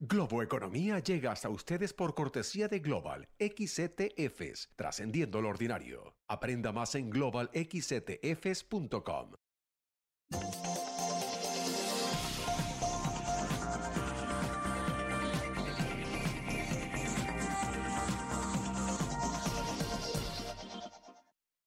Globo Economía llega hasta ustedes por cortesía de Global XETFs, trascendiendo lo ordinario. Aprenda más en globalxetfs.com.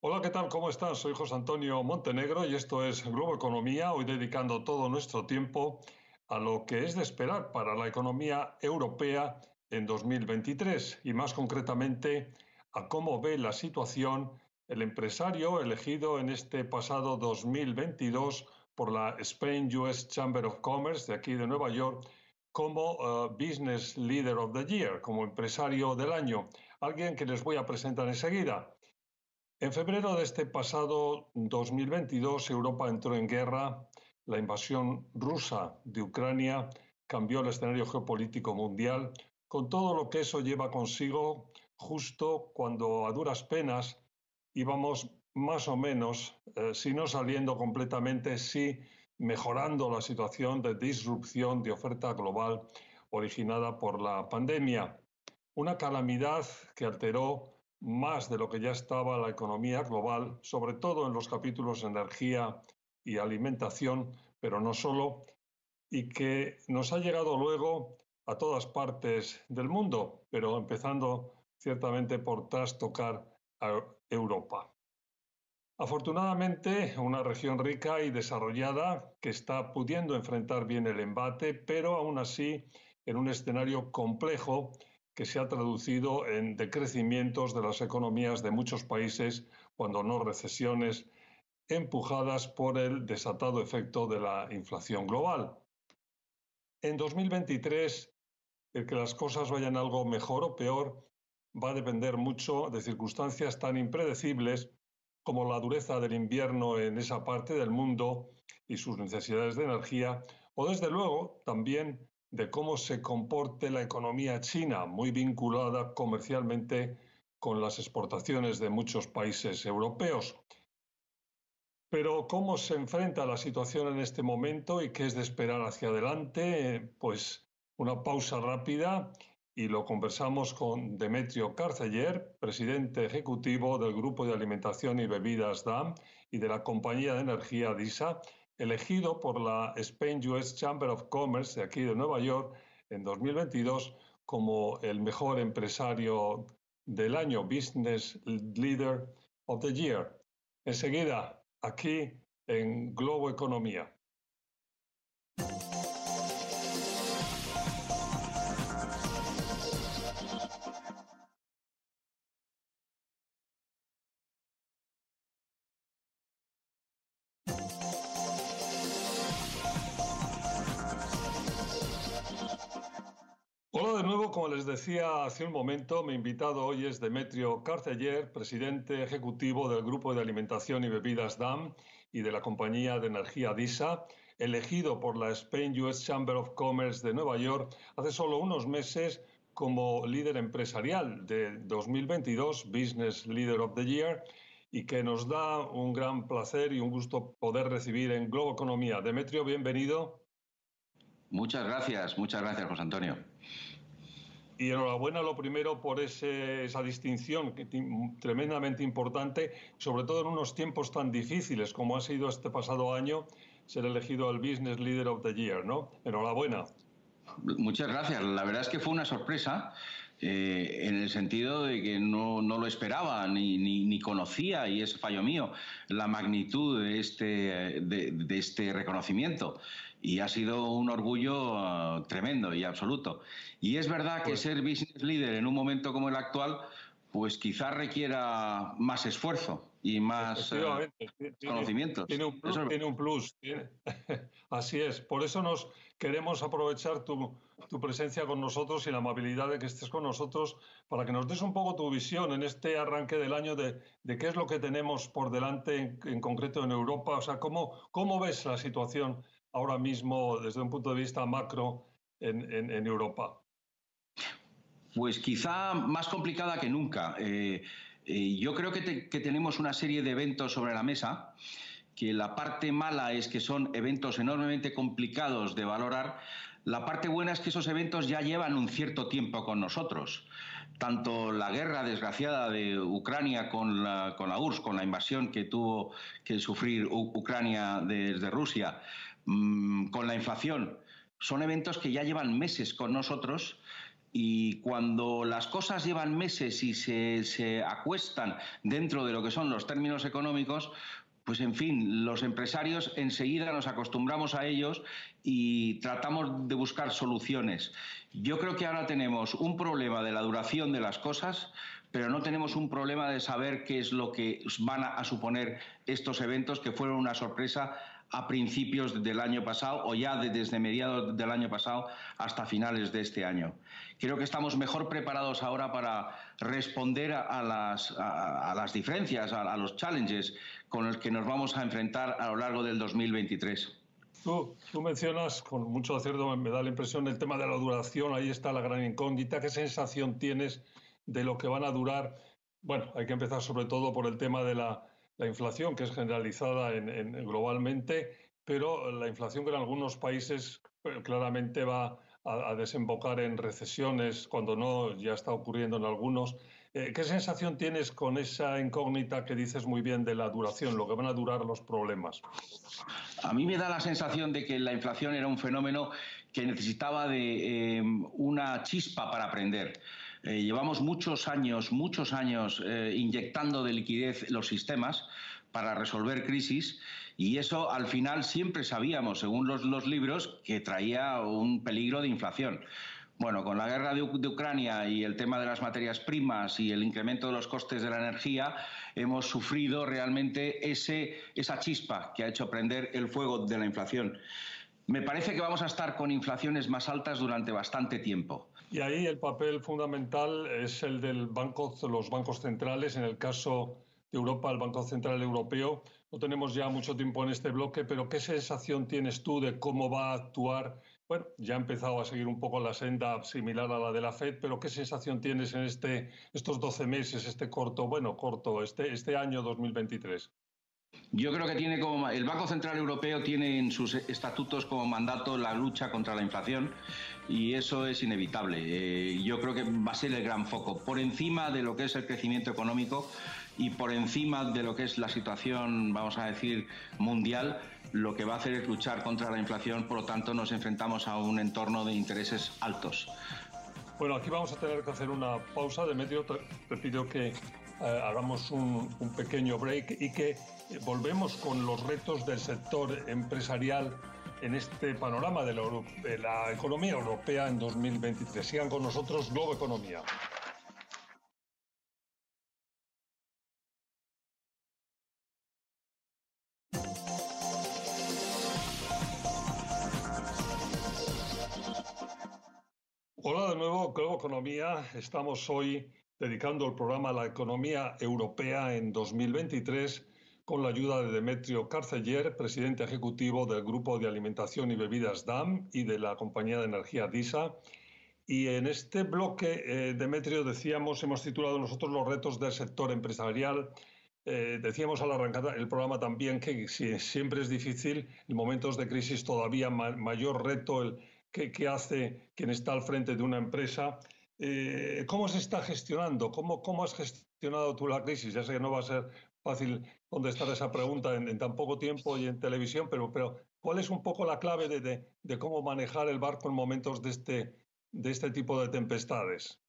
Hola, ¿qué tal? ¿Cómo están? Soy José Antonio Montenegro y esto es Globo Economía, hoy dedicando todo nuestro tiempo a lo que es de esperar para la economía europea en 2023 y más concretamente a cómo ve la situación el empresario elegido en este pasado 2022 por la Spain US Chamber of Commerce de aquí de Nueva York como uh, Business Leader of the Year, como empresario del año, alguien que les voy a presentar enseguida. En febrero de este pasado 2022 Europa entró en guerra la invasión rusa de Ucrania cambió el escenario geopolítico mundial, con todo lo que eso lleva consigo justo cuando a duras penas íbamos más o menos, eh, si no saliendo completamente, sí mejorando la situación de disrupción de oferta global originada por la pandemia. Una calamidad que alteró más de lo que ya estaba la economía global, sobre todo en los capítulos energía y alimentación, pero no solo, y que nos ha llegado luego a todas partes del mundo, pero empezando ciertamente por trastocar a Europa. Afortunadamente, una región rica y desarrollada que está pudiendo enfrentar bien el embate, pero aún así en un escenario complejo que se ha traducido en decrecimientos de las economías de muchos países, cuando no recesiones empujadas por el desatado efecto de la inflación global. En 2023, el que las cosas vayan algo mejor o peor va a depender mucho de circunstancias tan impredecibles como la dureza del invierno en esa parte del mundo y sus necesidades de energía, o desde luego también de cómo se comporte la economía china, muy vinculada comercialmente con las exportaciones de muchos países europeos. Pero ¿cómo se enfrenta la situación en este momento y qué es de esperar hacia adelante? Pues una pausa rápida y lo conversamos con Demetrio Carceller, presidente ejecutivo del Grupo de Alimentación y Bebidas DAM y de la compañía de energía DISA, elegido por la Spain US Chamber of Commerce de aquí de Nueva York en 2022 como el mejor empresario del año, Business Leader of the Year. Enseguida aquí en Globo Economía. Como les decía hace un momento, mi invitado hoy es Demetrio Carceller, presidente ejecutivo del Grupo de Alimentación y Bebidas DAM y de la compañía de energía DISA, elegido por la Spain US Chamber of Commerce de Nueva York hace solo unos meses como líder empresarial de 2022, Business Leader of the Year, y que nos da un gran placer y un gusto poder recibir en Globo Economía. Demetrio, bienvenido. Muchas gracias, muchas gracias, José Antonio. Y enhorabuena lo primero por esa distinción tremendamente importante, sobre todo en unos tiempos tan difíciles como ha sido este pasado año ser elegido al Business Leader of the Year, ¿no? Enhorabuena. Muchas gracias. La verdad es que fue una sorpresa. Eh, en el sentido de que no, lo esperaba ni, ni, conocía, y es fallo mío, la magnitud de este, de este reconocimiento y ha sido un orgullo ah, tremendo y absoluto. Y es verdad que pues ser business leader en un momento como el actual, pues quizás requiera más esfuerzo y más uh, conocimientos. Tiene un plus. Tiene un plus Así es. Por eso nos queremos aprovechar tu, tu, presencia con nosotros y la amabilidad de que estés con nosotros para que nos des un poco tu visión en este arranque del año de, de qué es lo que tenemos por delante en, concreto en Europa. O sea, ¿cómo, ¿cómo ves la situación ahora mismo desde un punto de vista macro en, en, Europa? Pues quizá más complicada que nunca. Eh, eh, yo creo que, tenemos una serie de eventos sobre la mesa que la parte mala es que son eventos enormemente complicados de valorar. La parte buena es que esos eventos ya llevan un cierto tiempo con nosotros. Tanto la guerra desgraciada de Ucrania con la, con la URSS, con la invasión que tuvo que sufrir Ucrania desde Rusia, mm, con la inflación, son eventos que ya llevan meses con nosotros y cuando las cosas llevan meses y se, acuestan dentro de lo que son los términos económicos, pues en fin, los empresarios enseguida nos acostumbramos a ellos y tratamos de buscar soluciones. Yo creo que ahora tenemos un problema de la duración de las cosas, pero no tenemos un problema de saber qué es lo que van a, suponer estos eventos que fueron una sorpresa a principios del año pasado o ya desde mediados del año pasado hasta finales de este año. Creo que estamos mejor preparados ahora para responder a, las, a, diferencias, a, los challenges con los que nos vamos a enfrentar a lo largo del 2023. Tú, tú, mencionas con mucho acierto, me da la impresión, el tema de la duración, ahí está la gran incógnita. ¿Qué sensación tienes de lo que van a durar? Bueno, hay que empezar sobre todo por el tema de la, la inflación, que es generalizada en, globalmente, pero la inflación que en algunos países eh, claramente va a, desembocar en recesiones, cuando no ya está ocurriendo en algunos. Eh, ¿Qué sensación tienes con esa incógnita que dices muy bien de la duración, lo que van a durar los problemas? A mí me da la sensación de que la inflación era un fenómeno que necesitaba de eh, una chispa para aprender. Eh, llevamos muchos años, muchos años eh, inyectando de liquidez los sistemas para resolver crisis y eso al final siempre sabíamos, según los, libros, que traía un peligro de inflación. Bueno, con la guerra de, Ucrania y el tema de las materias primas y el incremento de los costes de la energía, hemos sufrido realmente ese, esa chispa que ha hecho prender el fuego de la inflación. Me parece que vamos a estar con inflaciones más altas durante bastante tiempo. Y ahí el papel fundamental es el de los bancos centrales. En el caso de Europa, el Banco Central Europeo. No tenemos ya mucho tiempo en este bloque, pero ¿qué sensación tienes tú de cómo va a actuar? Bueno, ya ha empezado a seguir un poco la senda similar a la de la Fed, pero ¿qué sensación tienes en este, estos 12 meses, este corto, bueno, corto, este, este año 2023? Yo creo que tiene como el Banco Central Europeo tiene en sus estatutos como mandato la lucha contra la inflación y eso es inevitable. Eh, yo creo que va a ser el gran foco por encima de lo que es el crecimiento económico y por encima de lo que es la situación, vamos a decir, mundial. Lo que va a hacer es luchar contra la inflación, por lo tanto nos enfrentamos a un entorno de intereses altos. Bueno, aquí vamos a tener que hacer una pausa. Demetrio, te, te pido que hagamos un, un pequeño break y que volvemos con los retos del sector empresarial en este panorama de la, economía europea en 2023. Sigan con nosotros Globo Economía. Hola de nuevo, Globo Economía. Estamos hoy dedicando el programa a la economía europea en 2023 con la ayuda de Demetrio Carceller, presidente ejecutivo del Grupo de Alimentación y Bebidas DAM y de la compañía de energía DISA. Y en este bloque, eh, Demetrio, decíamos, hemos titulado nosotros los retos del sector empresarial. Eh, decíamos al arrancar el programa también que siempre es difícil, en momentos de crisis todavía mayor reto el que, hace quien está al frente de una empresa. Eh, ¿Cómo se está gestionando? ¿Cómo, ¿Cómo has gestionado tú la crisis? Ya sé que no va a ser fácil contestar esa pregunta en, tan poco tiempo y en televisión, pero, pero ¿cuál es un poco la clave de, de, cómo manejar el barco en momentos de este, de este tipo de tempestades?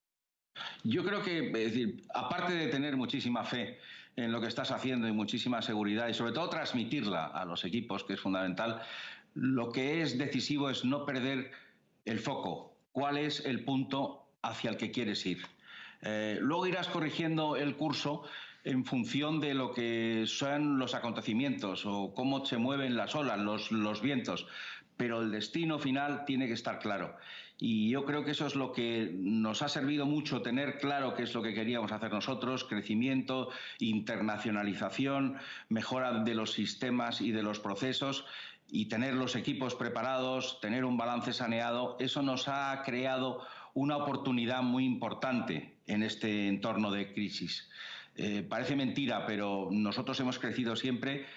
Yo creo que, es decir, aparte de tener muchísima fe en lo que estás haciendo y muchísima seguridad y sobre todo transmitirla a los equipos, que es fundamental, lo que es decisivo es no perder el foco. ¿Cuál es el punto hacia el que quieres ir? Eh, luego irás corrigiendo el curso en función de lo que son los acontecimientos o cómo se mueven las olas, los, los vientos, pero el destino final tiene que estar claro. Y yo creo que eso es lo que nos ha servido mucho tener claro qué es lo que queríamos hacer nosotros, crecimiento, internacionalización, mejora de los sistemas y de los procesos y tener los equipos preparados, tener un balance saneado, eso nos ha creado una oportunidad muy importante en este entorno de crisis. Eh, parece mentira, pero nosotros hemos crecido siempre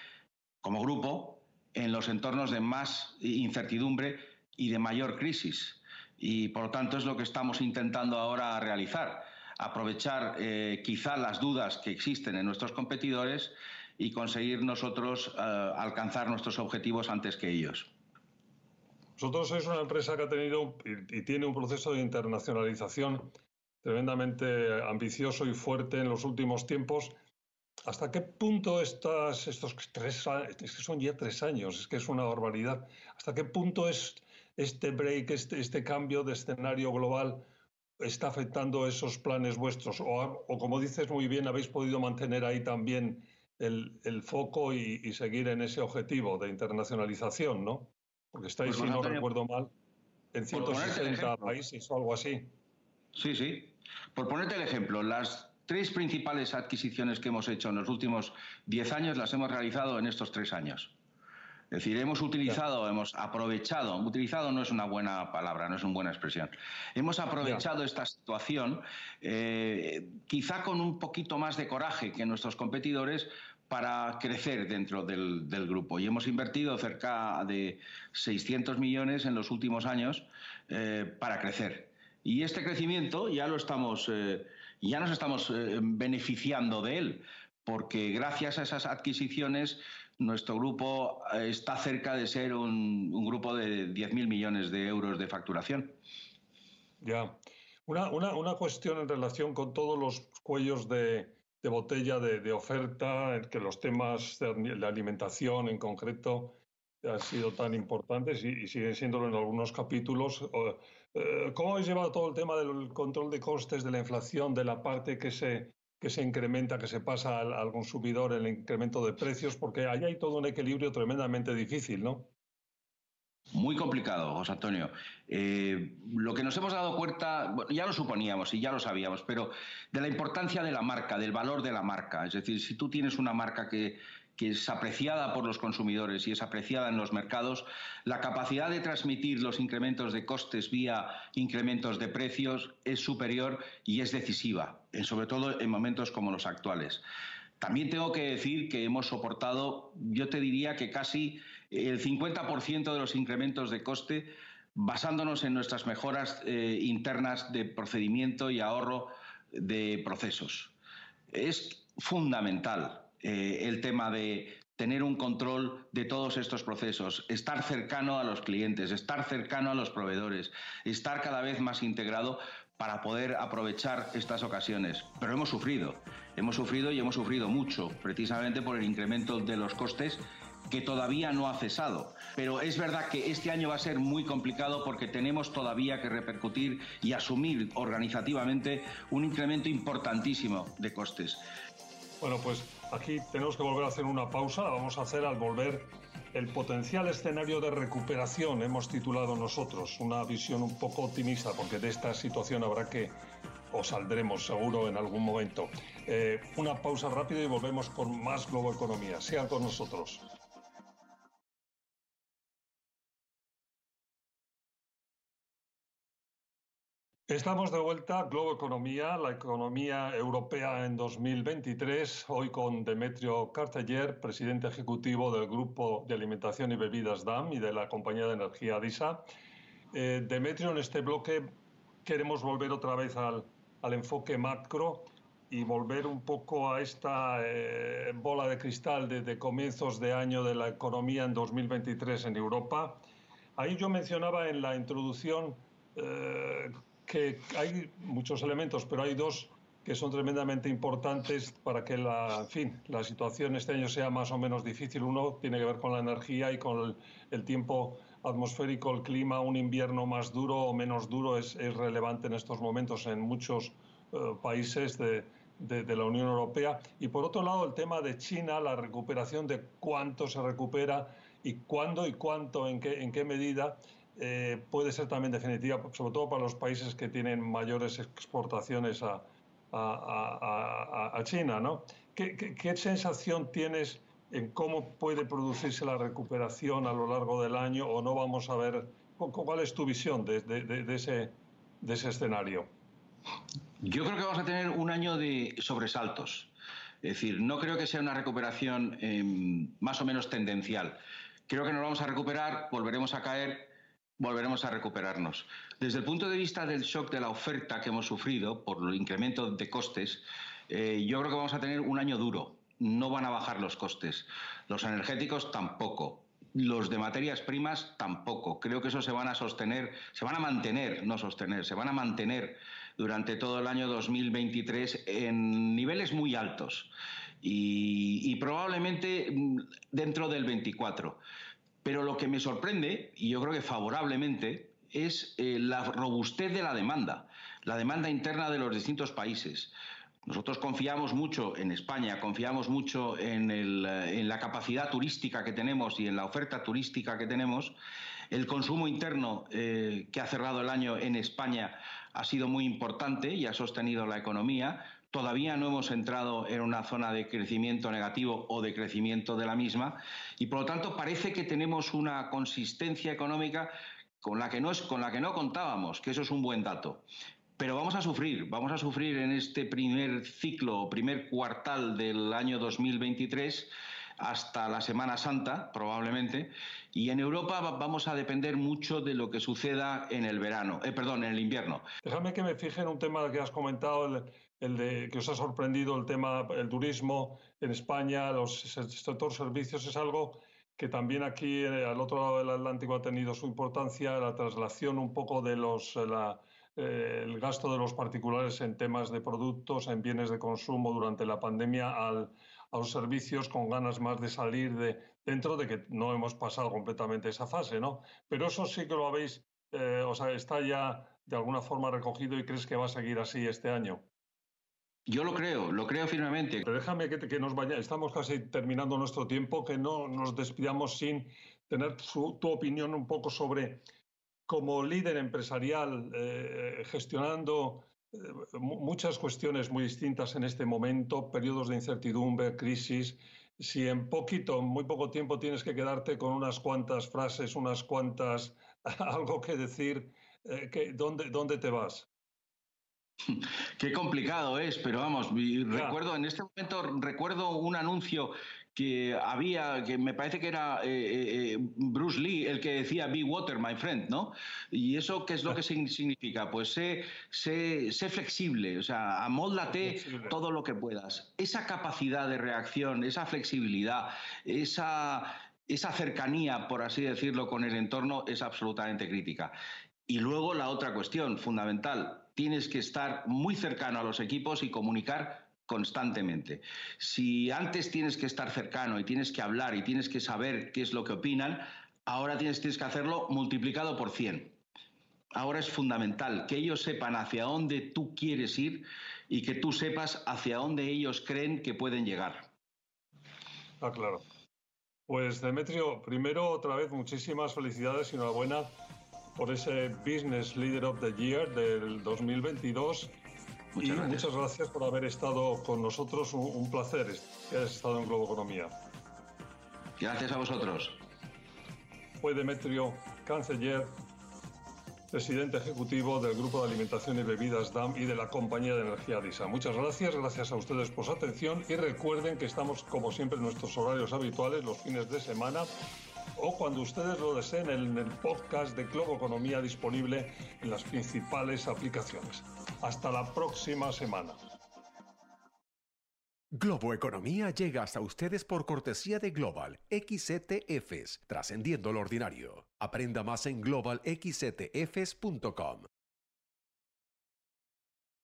como grupo en los entornos de más incertidumbre y de mayor crisis. Y por lo tanto es lo que estamos intentando ahora realizar, aprovechar eh, quizá las dudas que existen en nuestros competidores y conseguir nosotros eh, alcanzar nuestros objetivos antes que ellos. Vosotros sois una empresa que ha tenido y, tiene un proceso de internacionalización tremendamente ambicioso y fuerte en los últimos tiempos. ¿Hasta qué punto estas, estos tres años, que son ya tres años, es que es una barbaridad, hasta qué punto es este break, este, este cambio de escenario global está afectando esos planes vuestros? O, o, como dices muy bien, habéis podido mantener ahí también el, foco y, seguir en ese objetivo de internacionalización, ¿no? Porque estáis, pues si no recuerdo mal, en 160 países o algo así. Sí, sí. Por ponerte el ejemplo, las tres principales adquisiciones que hemos hecho en los últimos 10 años las hemos realizado en estos tres años. Es decir, hemos utilizado, hemos aprovechado, utilizado no es una buena palabra, no es una buena expresión, hemos aprovechado esta situación eh, quizá con un poquito más de coraje que nuestros competidores para crecer dentro del, grupo. Y hemos invertido cerca de 600 millones en los últimos años eh, para crecer. Y este crecimiento ya lo estamos, eh, ya nos estamos eh, beneficiando de él, porque gracias a esas adquisiciones nuestro grupo está cerca de ser un, grupo de 10.000 millones de euros de facturación. Ya. Una, una, una cuestión en relación con todos los cuellos de, de botella de, oferta, en que los temas de la alimentación en concreto han sido tan importantes y, siguen siéndolo en algunos capítulos. Eh, ¿Cómo habéis llevado todo el tema del control de costes, de la inflación, de la parte que se, que se incrementa, que se pasa al, al consumidor, el incremento de precios? Porque ahí hay todo un equilibrio tremendamente difícil, ¿no? Muy complicado, José Antonio. Eh, lo que nos hemos dado cuenta, ya lo suponíamos y ya lo sabíamos, pero de la importancia de la marca, del valor de la marca. Es decir, si tú tienes una marca que, es apreciada por los consumidores y es apreciada en los mercados, la capacidad de transmitir los incrementos de costes vía incrementos de precios es superior y es decisiva, sobre todo en momentos como los actuales. También tengo que decir que hemos soportado, yo te diría que casi el 50% de los incrementos de coste basándonos en nuestras mejoras eh, internas de procedimiento y ahorro de procesos. Es fundamental eh, el tema de tener un control de todos estos procesos, estar cercano a los clientes, estar cercano a los proveedores, estar cada vez más integrado para poder aprovechar estas ocasiones. Pero hemos sufrido, hemos sufrido y hemos sufrido mucho, precisamente por el incremento de los costes que todavía no ha cesado. Pero es verdad que este año va a ser muy complicado porque tenemos todavía que repercutir y asumir organizativamente un incremento importantísimo de costes. Bueno, pues aquí tenemos que volver a hacer una pausa. vamos a hacer al volver el potencial escenario de recuperación, hemos titulado nosotros, una visión un poco optimista, porque de esta situación habrá que, o saldremos seguro en algún momento. Eh, una pausa rápida y volvemos con más Globo Economía. Sean con nosotros. Estamos de vuelta, Globo Economía, la economía europea en 2023, hoy con Demetrio Carteller, presidente ejecutivo del Grupo de Alimentación y Bebidas DAM y de la compañía de energía DISA. Eh, Demetrio, en este bloque queremos volver otra vez al, enfoque macro y volver un poco a esta eh, bola de cristal de, comienzos de año de la economía en 2023 en Europa. Ahí yo mencionaba en la introducción eh, que hay muchos elementos, pero hay dos que son tremendamente importantes para que la, fin, la situación este año sea más o menos difícil. Uno tiene que ver con la energía y con el, tiempo atmosférico, el clima, un invierno más duro o menos duro es, relevante en estos momentos en muchos eh, países de, de, la Unión Europea. Y por otro lado, el tema de China, la recuperación de cuánto se recupera y cuándo y cuánto, en qué, en qué medida. Eh, puede ser también definitiva, sobre todo para los países que tienen mayores exportaciones a, a, a, China. ¿no? ¿Qué, ¿Qué, sensación tienes en cómo puede producirse la recuperación a lo largo del año o no vamos a ver? ¿Cuál es tu visión de, de, de, ese, de ese escenario? Yo creo que vamos a tener un año de sobresaltos. Es decir, no creo que sea una recuperación em, más o menos tendencial. Creo que nos vamos a recuperar, volveremos a caer, volveremos a recuperarnos. Desde el punto de vista del shock de la oferta que hemos sufrido por el incremento de costes, eh, yo creo que vamos a tener un año duro. No van a bajar los costes. Los energéticos tampoco. Los de materias primas tampoco. Creo que eso se van a sostener, se van a mantener, no sostener, se van a mantener durante todo el año 2023 en niveles muy altos y, y probablemente mm, dentro del 24. Pero lo que me sorprende, y yo creo que favorablemente, es eh, la robustez de la demanda, la demanda interna de los distintos países. Nosotros confiamos mucho en España, confiamos mucho en, eh, la capacidad turística que tenemos y en la oferta turística que tenemos. El consumo interno eh, que ha cerrado el año en España ha sido muy importante y ha sostenido la economía. Todavía no hemos entrado en una zona de crecimiento negativo o de crecimiento de la misma y por lo tanto parece que tenemos una consistencia económica con la que no, es, con la que no contábamos, que eso es un buen dato. Pero vamos a sufrir, vamos a sufrir en este primer ciclo, primer cuartal del año 2023 hasta la Semana Santa, probablemente, y en Europa vamos a depender mucho de lo que suceda en el verano, eh, perdón, en el invierno. Déjame que me fije en un tema que has comentado, el, de que os ha sorprendido, el tema, el turismo en España, los el sector servicios, es algo que también aquí eh, al otro lado del Atlántico ha tenido su importancia, la traslación un poco de los... Eh, el gasto de los particulares en temas de productos, en bienes de consumo durante la pandemia al, a los servicios con ganas más de salir de dentro de que no hemos pasado completamente esa fase, ¿no? Pero eso sí que lo habéis, eh, o sea, está ya de alguna forma recogido y crees que va a seguir así este año. Yo lo creo, lo creo firmemente. Pero déjame que, que nos vaya, estamos casi terminando nuestro tiempo, que no nos despidamos sin tener tu opinión un poco sobre, como líder empresarial, eh, gestionando eh, muchas cuestiones muy distintas en este momento, periodos de incertidumbre, crisis. Si en poquito, muy poco tiempo tienes que quedarte con unas cuantas frases, unas cuantas, algo que decir, eh, ¿dónde, ¿dónde te vas? Qué complicado es, pero vamos, recuerdo en este momento recuerdo un anuncio que había, que me parece que era eh, eh, eh, Bruce Lee el que decía Be water, my friend, ¿no? Y eso, ¿qué es lo que significa? Pues sé, sé, sé flexible, o sea, amóldate todo lo que puedas. Esa capacidad de reacción, esa flexibilidad, esa, esa cercanía, por así decirlo, con el entorno es absolutamente crítica. Y luego la otra cuestión fundamental, tienes que estar muy cercano a los equipos y comunicar constantemente. Si antes tienes que estar cercano y tienes que hablar y tienes que saber qué es lo que opinan, ahora tienes, que hacerlo multiplicado por 100. Ahora es fundamental que ellos sepan hacia dónde tú quieres ir y que tú sepas hacia dónde ellos creen que pueden llegar. Ah, claro. Pues Demetrio, primero otra vez muchísimas felicidades y enhorabuena por ese Business Leader of the Year del 2022 Muchas y gracias. muchas gracias por haber estado con nosotros. Un, placer que hayas estado en Globo Economía. Gracias a vosotros. Fue Demetrio Canceller, presidente ejecutivo del Grupo de Alimentación y Bebidas DAM y de la compañía de energía DISA. Muchas gracias, gracias a ustedes por su atención y recuerden que estamos como siempre en nuestros horarios habituales los fines de semana o cuando ustedes lo deseen en el podcast de Globo Economía disponible en las principales aplicaciones. Hasta la próxima semana. Globo Economía llega hasta ustedes por cortesía de Global XTFs, trascendiendo lo ordinario. Aprenda más en globalxtfs.com.